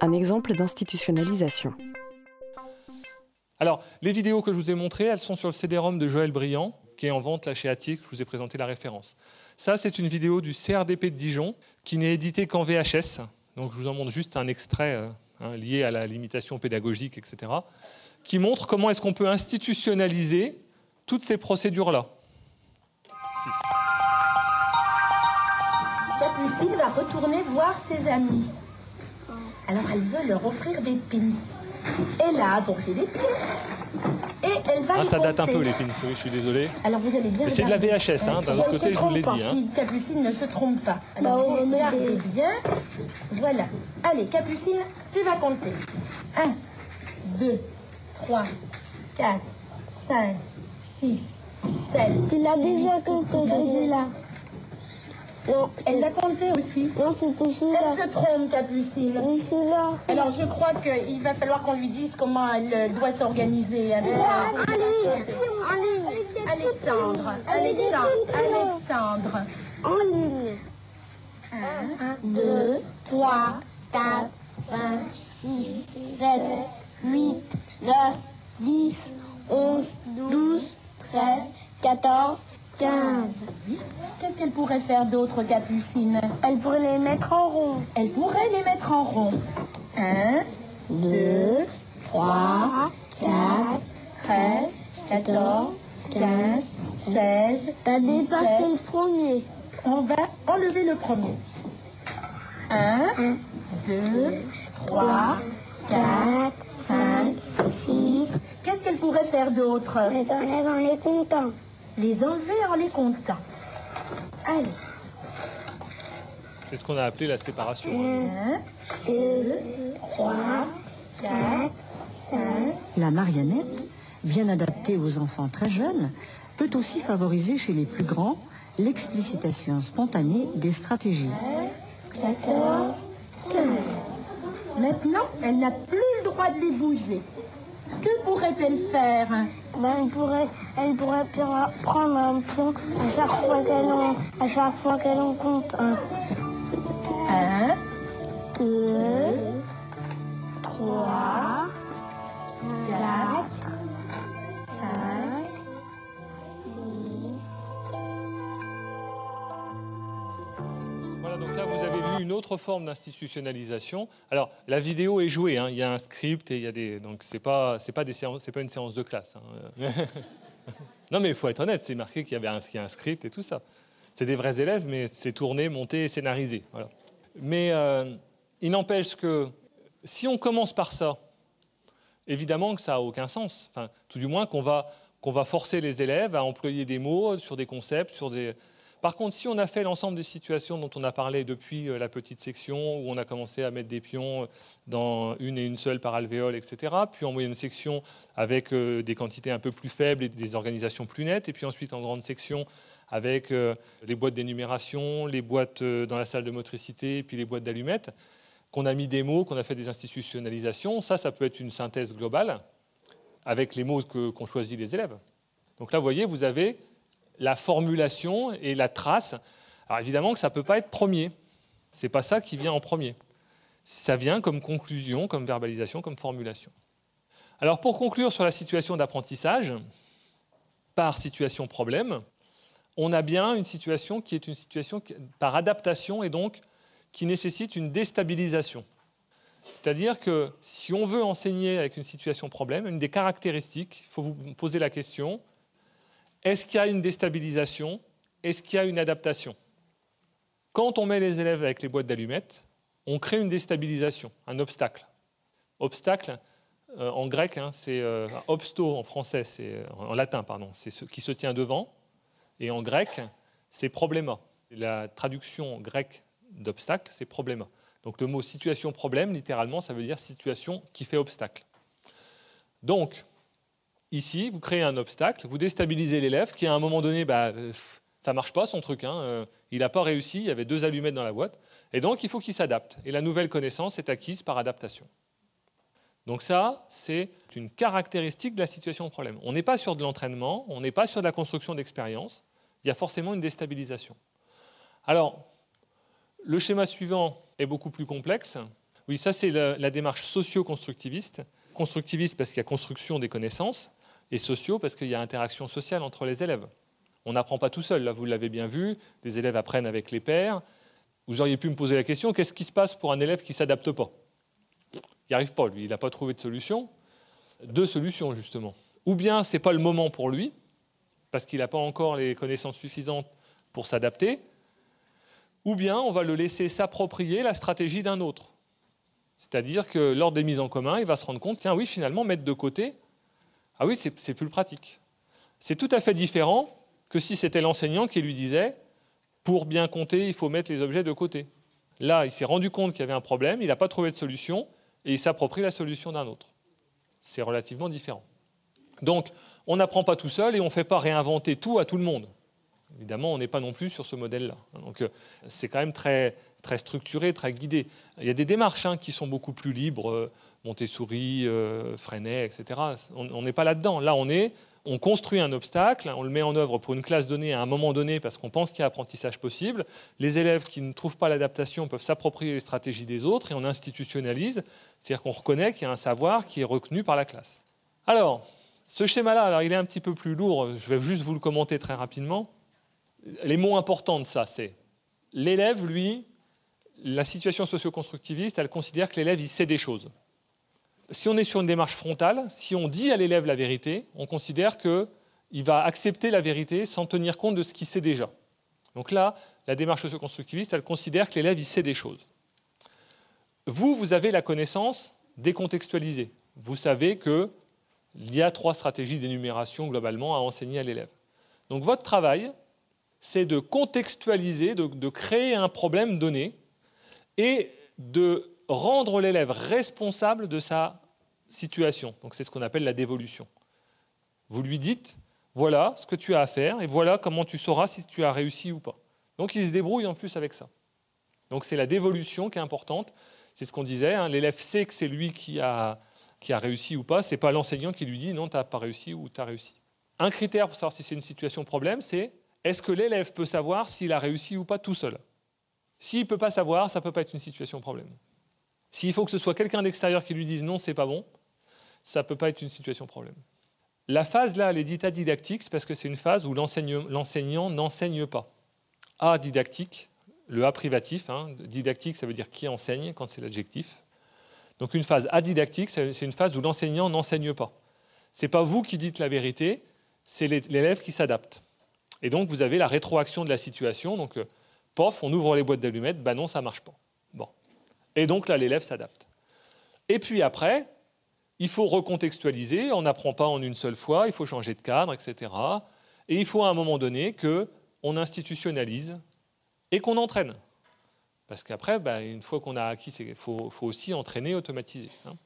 un exemple d'institutionnalisation. Alors, les vidéos que je vous ai montrées, elles sont sur le CD-ROM de Joël Briand, qui est en vente là chez Attic, je vous ai présenté la référence. Ça, c'est une vidéo du CRDP de Dijon, qui n'est éditée qu'en VHS. Donc, je vous en montre juste un extrait euh, hein, lié à la limitation pédagogique, etc., qui montre comment est-ce qu'on peut institutionnaliser toutes ces procédures-là. Va retourner voir ses amis. Alors elle veut leur offrir des pins. Elle a donc des pins. Et elle va Ah, ça date un peu les pins, oui, je suis désolé. Alors vous allez bien Mais c'est de la. VHS, hein, d'un autre côté, je vous l'ai dit, pas, hein. Si Capucine ne se trompe pas. Bah, Alors on va regardez bien. Voilà. Allez, Capucine, tu vas compter. 1, 2, 3, 4, 5, 6, 7. Tu l'as déjà compté celui-là. Non, Elle l'a compté aussi. non c'était celui-là. Elle se trompe, Capucine. C'est celui-là. Alors je crois qu'il va falloir qu'on lui dise comment elle euh, doit s'organiser. avec- En ligne. En ligne. Alexandre, Alexandre, Alexandre. En ligne. 1, 2, 3, 4, 5, 6, 7, 8, 9, 10, 11, 12, 13, 14, 15. Qu'est-ce qu'elle pourrait faire d'autre, Capucine? Elle pourrait les mettre en rond. Elle pourrait les mettre en rond. 1, 2, 3, 4, 13, 14, 15, 16. T'as dépassé 17. le premier. On va enlever le premier. 1, 2, 3, 4, 5, 6. Qu'est-ce qu'elle pourrait faire d'autre? Les enlève en les comptant. Les enlever en les comptant. Allez. C'est ce qu'on a appelé la séparation. 1, 2, 3, 4, 5. La marionnette, bien adaptée aux enfants très jeunes, peut aussi favoriser chez les plus grands l'explicitation spontanée des stratégies. 14, 15. Maintenant, elle n'a plus le droit de les bouger. Que pourrait-elle faire Ben, elle pourrait, elle pourrait pr- prendre un pion à chaque fois qu'elle en, à chaque fois qu'elle en compte un, 1, deux, trois, 4, une autre forme d'institutionnalisation. Alors, la vidéo est jouée, hein, il y a un script et il y a des. Donc, pas, c'est pas, des séances, c'est pas une séance de classe. hein. non, mais il faut être honnête, c'est marqué qu'il y avait un, y a un script et tout ça. C'est des vrais élèves, mais c'est tourné, monté et scénarisé. Voilà. Mais euh, il n'empêche que si on commence par ça, évidemment que ça n'a aucun sens. Enfin, tout du moins qu'on va, qu'on va forcer les élèves à employer des mots sur des concepts, sur des. Par contre, si on a fait l'ensemble des situations dont on a parlé depuis euh, la petite section, où on a commencé à mettre des pions dans une et une seule par alvéole, etc., puis en moyenne section avec euh, des quantités un peu plus faibles et des organisations plus nettes, et puis ensuite en grande section avec euh, les boîtes d'énumération, les boîtes euh, dans la salle de motricité, puis les boîtes d'allumettes, qu'on a mis des mots, qu'on a fait des institutionnalisations, ça, ça peut être une synthèse globale avec les mots qu'ont choisis les élèves. Donc là, vous voyez, vous avez la formulation et la trace. Alors évidemment que ça ne peut pas être premier. Ce n'est pas ça qui vient en premier. Ça vient comme conclusion, comme verbalisation, comme formulation. Alors pour conclure sur la situation d'apprentissage, par situation problème, on a bien une situation qui est une situation par adaptation et donc qui nécessite une déstabilisation. C'est-à-dire que si on veut enseigner avec une situation problème, une des caractéristiques, il faut vous poser la question, est-ce qu'il y a une déstabilisation? Est-ce qu'il y a une adaptation? Quand on met les élèves avec les boîtes d'allumettes, on crée une déstabilisation, un obstacle. Obstacle, euh, en grec, hein, c'est euh, obsto en français, euh, en latin, pardon, c'est ce qui se tient devant, et en grec, c'est probléma. La traduction grecque d'obstacle, c'est probléma. Donc le mot situation problème, littéralement, ça veut dire situation qui fait obstacle. Donc, ici, vous créez un obstacle, vous déstabilisez l'élève qui, à un moment donné, bah, euh, ça marche pas son truc. hein, euh, il n'a pas réussi, il y avait deux allumettes dans la boîte. Et donc, il faut qu'il s'adapte. Et la nouvelle connaissance est acquise par adaptation. Donc ça, c'est une caractéristique de la situation problème. On n'est pas sur de l'entraînement, on n'est pas sur de la construction d'expérience. Il y a forcément une déstabilisation. Alors, le schéma suivant est beaucoup plus complexe. Oui, ça c'est la, la démarche socio-constructiviste. Constructiviste parce qu'il y a construction des connaissances, et sociaux parce qu'il y a interaction sociale entre les élèves. On n'apprend pas tout seul, là vous l'avez bien vu, les élèves apprennent avec les pairs. Vous auriez pu me poser la question, qu'est-ce qui se passe pour un élève qui ne s'adapte pas? Il n'y arrive pas, lui, il n'a pas trouvé de solution. Deux solutions, justement. Ou bien ce n'est pas le moment pour lui, parce qu'il n'a pas encore les connaissances suffisantes pour s'adapter, ou bien on va le laisser s'approprier la stratégie d'un autre. C'est-à-dire que lors des mises en commun, il va se rendre compte, tiens oui, finalement, mettre de côté, ah oui, c'est plus pratique. C'est tout à fait différent que si c'était l'enseignant qui lui disait pour bien compter, il faut mettre les objets de côté. Là, il s'est rendu compte qu'il y avait un problème, il n'a pas trouvé de solution, et il s'approprie la solution d'un autre. C'est relativement différent. Donc, on n'apprend pas tout seul et on ne fait pas réinventer tout à tout le monde. Évidemment, on n'est pas non plus sur ce modèle-là. Donc, euh, c'est quand même très, très structuré, très guidé. Il y a des démarches hein, qui sont beaucoup plus libres, euh, Montessori, euh, Freinet, etc. On n'est pas là-dedans. Là, on est on construit un obstacle, on le met en œuvre pour une classe donnée à un moment donné parce qu'on pense qu'il y a apprentissage possible. Les élèves qui ne trouvent pas l'adaptation peuvent s'approprier les stratégies des autres et on institutionnalise, c'est-à-dire qu'on reconnaît qu'il y a un savoir qui est reconnu par la classe. Alors, ce schéma-là, alors il est un petit peu plus lourd, je vais juste vous le commenter très rapidement. Les mots importants de ça, c'est l'élève, lui, la situation socio-constructiviste, elle considère que l'élève, il sait des choses si on est sur une démarche frontale, si on dit à l'élève la vérité, on considère qu'il va accepter la vérité sans tenir compte de ce qu'il sait déjà. Donc là, la démarche socio-constructiviste, elle considère que l'élève, il sait des choses. Vous, vous avez la connaissance décontextualisée. Vous savez qu'il y a trois stratégies d'énumération globalement à enseigner à l'élève. Donc votre travail, c'est de contextualiser, de, créer un problème donné et de rendre l'élève responsable de sa situation. Donc c'est ce qu'on appelle la dévolution. Vous lui dites, voilà ce que tu as à faire et voilà comment tu sauras si tu as réussi ou pas. Donc il se débrouille en plus avec ça. Donc c'est la dévolution qui est importante. C'est ce qu'on disait, hein. l'élève sait que c'est lui qui a, qui a réussi ou pas, ce n'est pas l'enseignant qui lui dit non, tu n'as pas réussi ou tu as réussi. Un critère pour savoir si c'est une situation problème, c'est est-ce que l'élève peut savoir s'il a réussi ou pas tout seul? S'il ne peut pas savoir, ça ne peut pas être une situation problème. S'il faut que ce soit quelqu'un d'extérieur qui lui dise non, c'est pas bon, ça ne peut pas être une situation problème. La phase là, elle est dite adidactique, parce que c'est une phase où l'enseignant n'enseigne pas. A didactique, le A privatif, hein, didactique ça veut dire qui enseigne quand c'est l'adjectif. Donc une phase adidactique, c'est une phase où l'enseignant n'enseigne pas. Ce n'est pas vous qui dites la vérité, c'est l'élève qui s'adapte. Et donc vous avez la rétroaction de la situation. Donc, euh, pof, on ouvre les boîtes d'allumettes, ben non, ça marche pas. Et donc là, l'élève s'adapte. Et puis après, il faut recontextualiser, on n'apprend pas en une seule fois, il faut changer de cadre, etc. Et il faut à un moment donné qu'on institutionnalise et qu'on entraîne. Parce qu'après, bah, une fois qu'on a acquis, il faut, aussi entraîner, automatiser. Hein.